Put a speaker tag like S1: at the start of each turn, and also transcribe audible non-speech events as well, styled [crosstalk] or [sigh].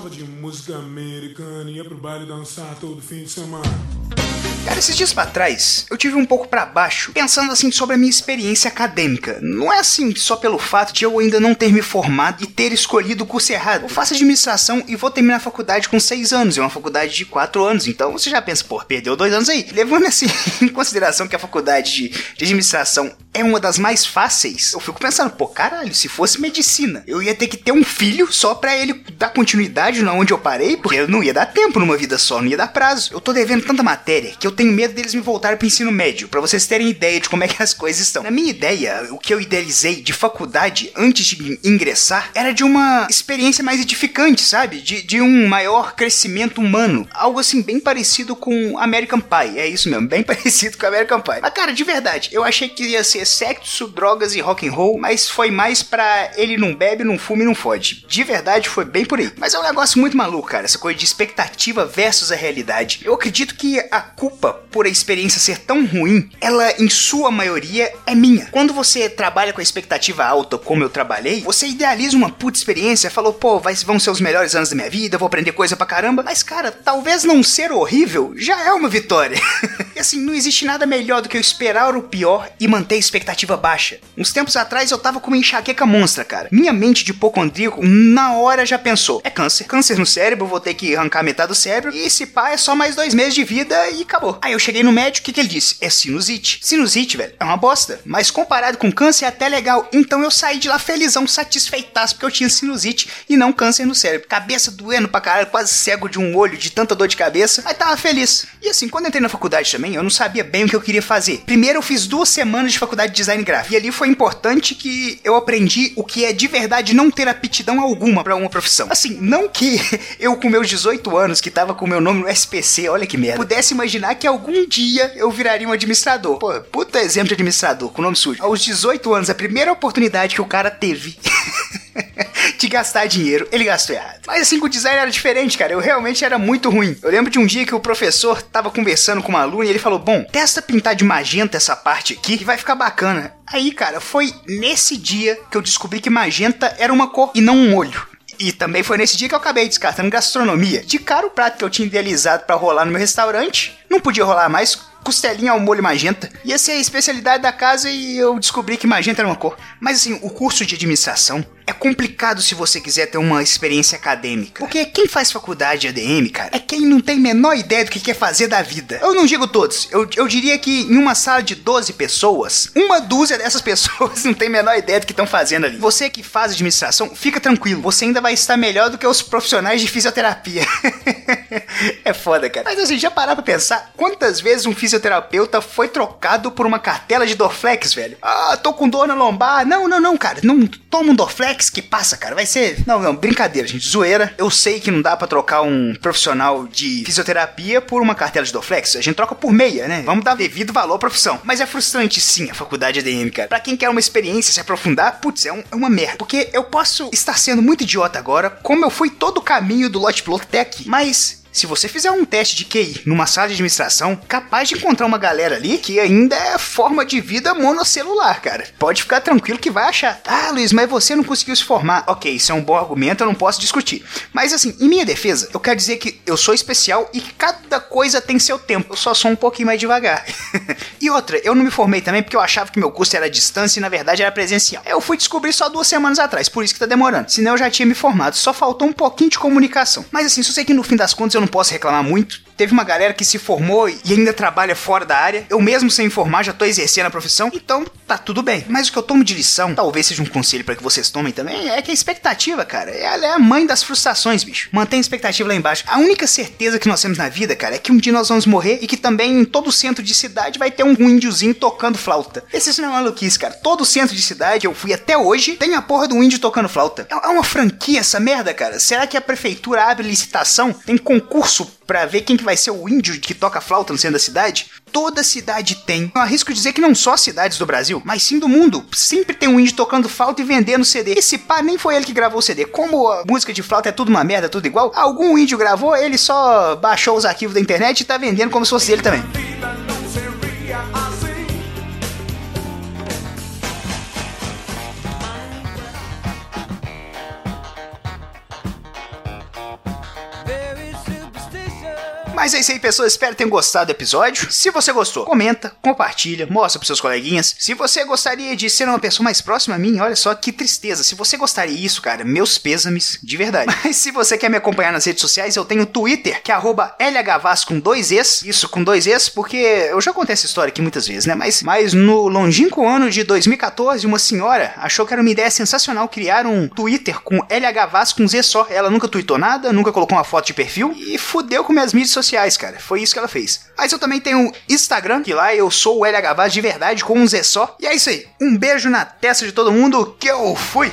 S1: Gostava de música americana, ia pro baile dançar todo fim de semana.
S2: Cara, esses dias pra trás, eu tive um pouco para baixo, pensando assim sobre a minha experiência acadêmica. Não é assim só pelo fato de eu ainda não ter me formado e ter escolhido o curso errado. Eu faço administração e vou terminar a faculdade com seis anos, é uma faculdade de quatro anos, então você já pensa, pô, perdeu dois anos aí. Levando assim [laughs] em consideração que a faculdade de, de administração é uma das mais fáceis, eu fico pensando, pô, caralho, se fosse medicina, eu ia ter que ter um filho só pra ele dar continuidade na onde eu parei, porque eu não ia dar tempo numa vida só, não ia dar prazo. Eu tô devendo tanta matéria que eu tenho medo deles me voltarem pro ensino médio, para vocês terem ideia de como é que as coisas estão. Na minha ideia, o que eu idealizei de faculdade antes de ingressar era de uma experiência mais edificante, sabe? De, de um maior crescimento humano. Algo assim, bem parecido com American Pie. É isso mesmo, bem [laughs] parecido com American Pie. Mas, cara, de verdade, eu achei que ia ser sexo, drogas e rock and roll, mas foi mais pra ele não bebe, não fume e não fode. De verdade, foi bem por aí. Mas é um negócio muito maluco, cara, essa coisa de expectativa versus a realidade. Eu acredito que a culpa por a experiência ser tão ruim, ela em sua maioria é minha. Quando você trabalha com a expectativa alta, como eu trabalhei, você idealiza uma puta experiência, falou, pô, vai, vão ser os melhores anos da minha vida, vou aprender coisa pra caramba. Mas, cara, talvez não ser horrível já é uma vitória. [laughs] assim, não existe nada melhor do que eu esperar o pior e manter a expectativa baixa. Uns tempos atrás eu tava com uma enxaqueca monstra, cara. Minha mente de hipocondríaco na hora já pensou: é câncer. Câncer no cérebro, vou ter que arrancar metade do cérebro. E esse pá é só mais dois meses de vida e acabou. Aí eu cheguei no médico, o que, que ele disse? É sinusite. Sinusite, velho, é uma bosta. Mas comparado com câncer é até legal. Então eu saí de lá felizão, satisfeitaço, porque eu tinha sinusite e não câncer no cérebro. Cabeça doendo pra caralho, quase cego de um olho, de tanta dor de cabeça. Mas tava feliz. E assim, quando entrei na faculdade também, eu não sabia bem o que eu queria fazer. Primeiro eu fiz duas semanas de faculdade de design gráfico. E ali foi importante que eu aprendi o que é de verdade não ter aptidão alguma para uma profissão. Assim, não que [laughs] eu com meus 18 anos, que tava com meu nome no SPC, olha que merda, pudesse imaginar que algum dia eu viraria um administrador. Pô, puta exemplo de administrador, com nome sujo. Aos 18 anos, a primeira oportunidade que o cara teve [laughs] de gastar dinheiro, ele gastou errado. Mas assim, o design era diferente, cara. Eu realmente era muito ruim. Eu lembro de um dia que o professor tava conversando com uma aluna e ele falou: Bom, testa pintar de magenta essa parte aqui que vai ficar bacana. Aí, cara, foi nesse dia que eu descobri que magenta era uma cor e não um olho. E também foi nesse dia que eu acabei descartando gastronomia. De cara, o prato que eu tinha idealizado para rolar no meu restaurante não podia rolar mais costelinha ao molho magenta. Ia ser a especialidade da casa e eu descobri que magenta era uma cor. Mas assim, o curso de administração é complicado se você quiser ter uma experiência acadêmica. Porque quem faz faculdade de ADM, cara, é quem não tem a menor ideia do que quer fazer da vida. Eu não digo todos, eu, eu diria que em uma sala de 12 pessoas, uma dúzia dessas [laughs] pessoas não tem a menor ideia do que estão fazendo ali. Você que faz administração, fica tranquilo, você ainda vai estar melhor do que os profissionais de fisioterapia. [laughs] é foda, cara. Mas assim, já parar pra pensar quantas vezes um fisioterapeuta foi trocado por uma cartela de Dorflex, velho? Ah, tô com dor na lombar. Não, não, não, cara. Não toma um Dorflex que passa, cara. Vai ser. Não, não, brincadeira, gente. Zoeira. Eu sei que não dá para trocar um profissional de fisioterapia por uma cartela de Dorflex. A gente troca por meia, né? Vamos dar devido valor à profissão. Mas é frustrante sim a faculdade ADM, cara. Pra quem quer uma experiência, se aprofundar, putz, é, um, é uma merda. Porque eu posso estar sendo muito idiota agora, como eu fui todo o caminho do lote piloto até aqui. Mas se você fizer um teste de QI numa sala de administração, capaz de encontrar uma galera ali que ainda é forma de vida monocelular, cara. Pode ficar tranquilo que vai achar. Ah, Luiz, mas você não conseguiu se formar. Ok, isso é um bom argumento, eu não posso discutir. Mas assim, em minha defesa, eu quero dizer que eu sou especial e que cada coisa tem seu tempo. Eu só sou um pouquinho mais devagar. [laughs] e outra, eu não me formei também porque eu achava que meu curso era à distância e na verdade era presencial. Eu fui descobrir só duas semanas atrás, por isso que tá demorando. Senão eu já tinha me formado, só faltou um pouquinho de comunicação. Mas assim, só sei que no fim das contas eu não posso reclamar muito. Teve uma galera que se formou e ainda trabalha fora da área. Eu mesmo sem informar já tô exercendo a profissão, então tá tudo bem. Mas o que eu tomo de lição, talvez seja um conselho para que vocês tomem também, é que a expectativa, cara, ela é a mãe das frustrações, bicho. Mantém a expectativa lá embaixo. A única certeza que nós temos na vida, cara, é que um dia nós vamos morrer e que também em todo centro de cidade vai ter um índiozinho tocando flauta. Esse não é maluquice, cara. Todo centro de cidade, eu fui até hoje, tem a porra do índio tocando flauta. É uma franquia essa merda, cara. Será que a prefeitura abre licitação? Tem concurso para ver quem que vai ser o índio que toca flauta no centro da cidade? toda cidade tem. Eu arrisco dizer que não só cidades do Brasil, mas sim do mundo. Sempre tem um índio tocando flauta e vendendo CD. Esse pá nem foi ele que gravou o CD. Como a música de flauta é tudo uma merda, tudo igual, algum índio gravou, ele só baixou os arquivos da internet e tá vendendo como se fosse dele também. Mas é isso aí, pessoas. Espero que tenham gostado do episódio. Se você gostou, comenta, compartilha, mostra pros seus coleguinhas. Se você gostaria de ser uma pessoa mais próxima a mim, olha só que tristeza. Se você gostaria disso, cara, meus pêsames, de verdade. [laughs] Mas se você quer me acompanhar nas redes sociais, eu tenho o Twitter, que é LHVAS com dois Es. Isso, com dois Es, porque eu já contei essa história aqui muitas vezes, né? Mas, mas no longínquo ano de 2014, uma senhora achou que era uma ideia sensacional criar um Twitter com LHVAS com Z só. Ela nunca tweetou nada, nunca colocou uma foto de perfil e fudeu com minhas mídias sociais sociais, cara. Foi isso que ela fez. Mas eu também tenho Instagram, que lá eu sou o LH Vaz de verdade, com um Z só. E é isso aí. Um beijo na testa de todo mundo, que eu fui!